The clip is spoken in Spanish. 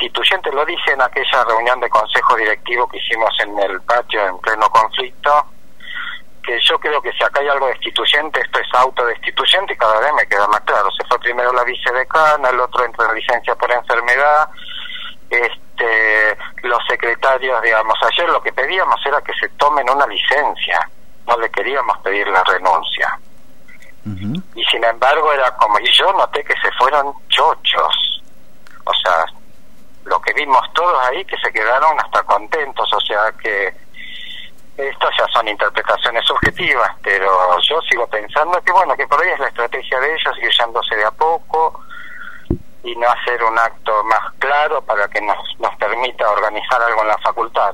destituyente, lo dije en aquella reunión de consejo directivo que hicimos en el patio en pleno conflicto, que yo creo que si acá hay algo destituyente, esto es autodestituyente y cada vez me queda más claro. Se fue primero la vicedecana, el otro entra en licencia por enfermedad, este, los secretarios, digamos, ayer lo que pedíamos era que se tomen una licencia, no le queríamos pedir la renuncia. Y sin embargo era como, y yo noté que se fueron chochos, o sea, lo que vimos todos ahí que se quedaron hasta contentos, o sea que estas ya son interpretaciones subjetivas, pero yo sigo pensando que bueno, que por ahí es la estrategia de ellos, ir yéndose de a poco y no hacer un acto más claro para que nos, nos permita organizar algo en la facultad.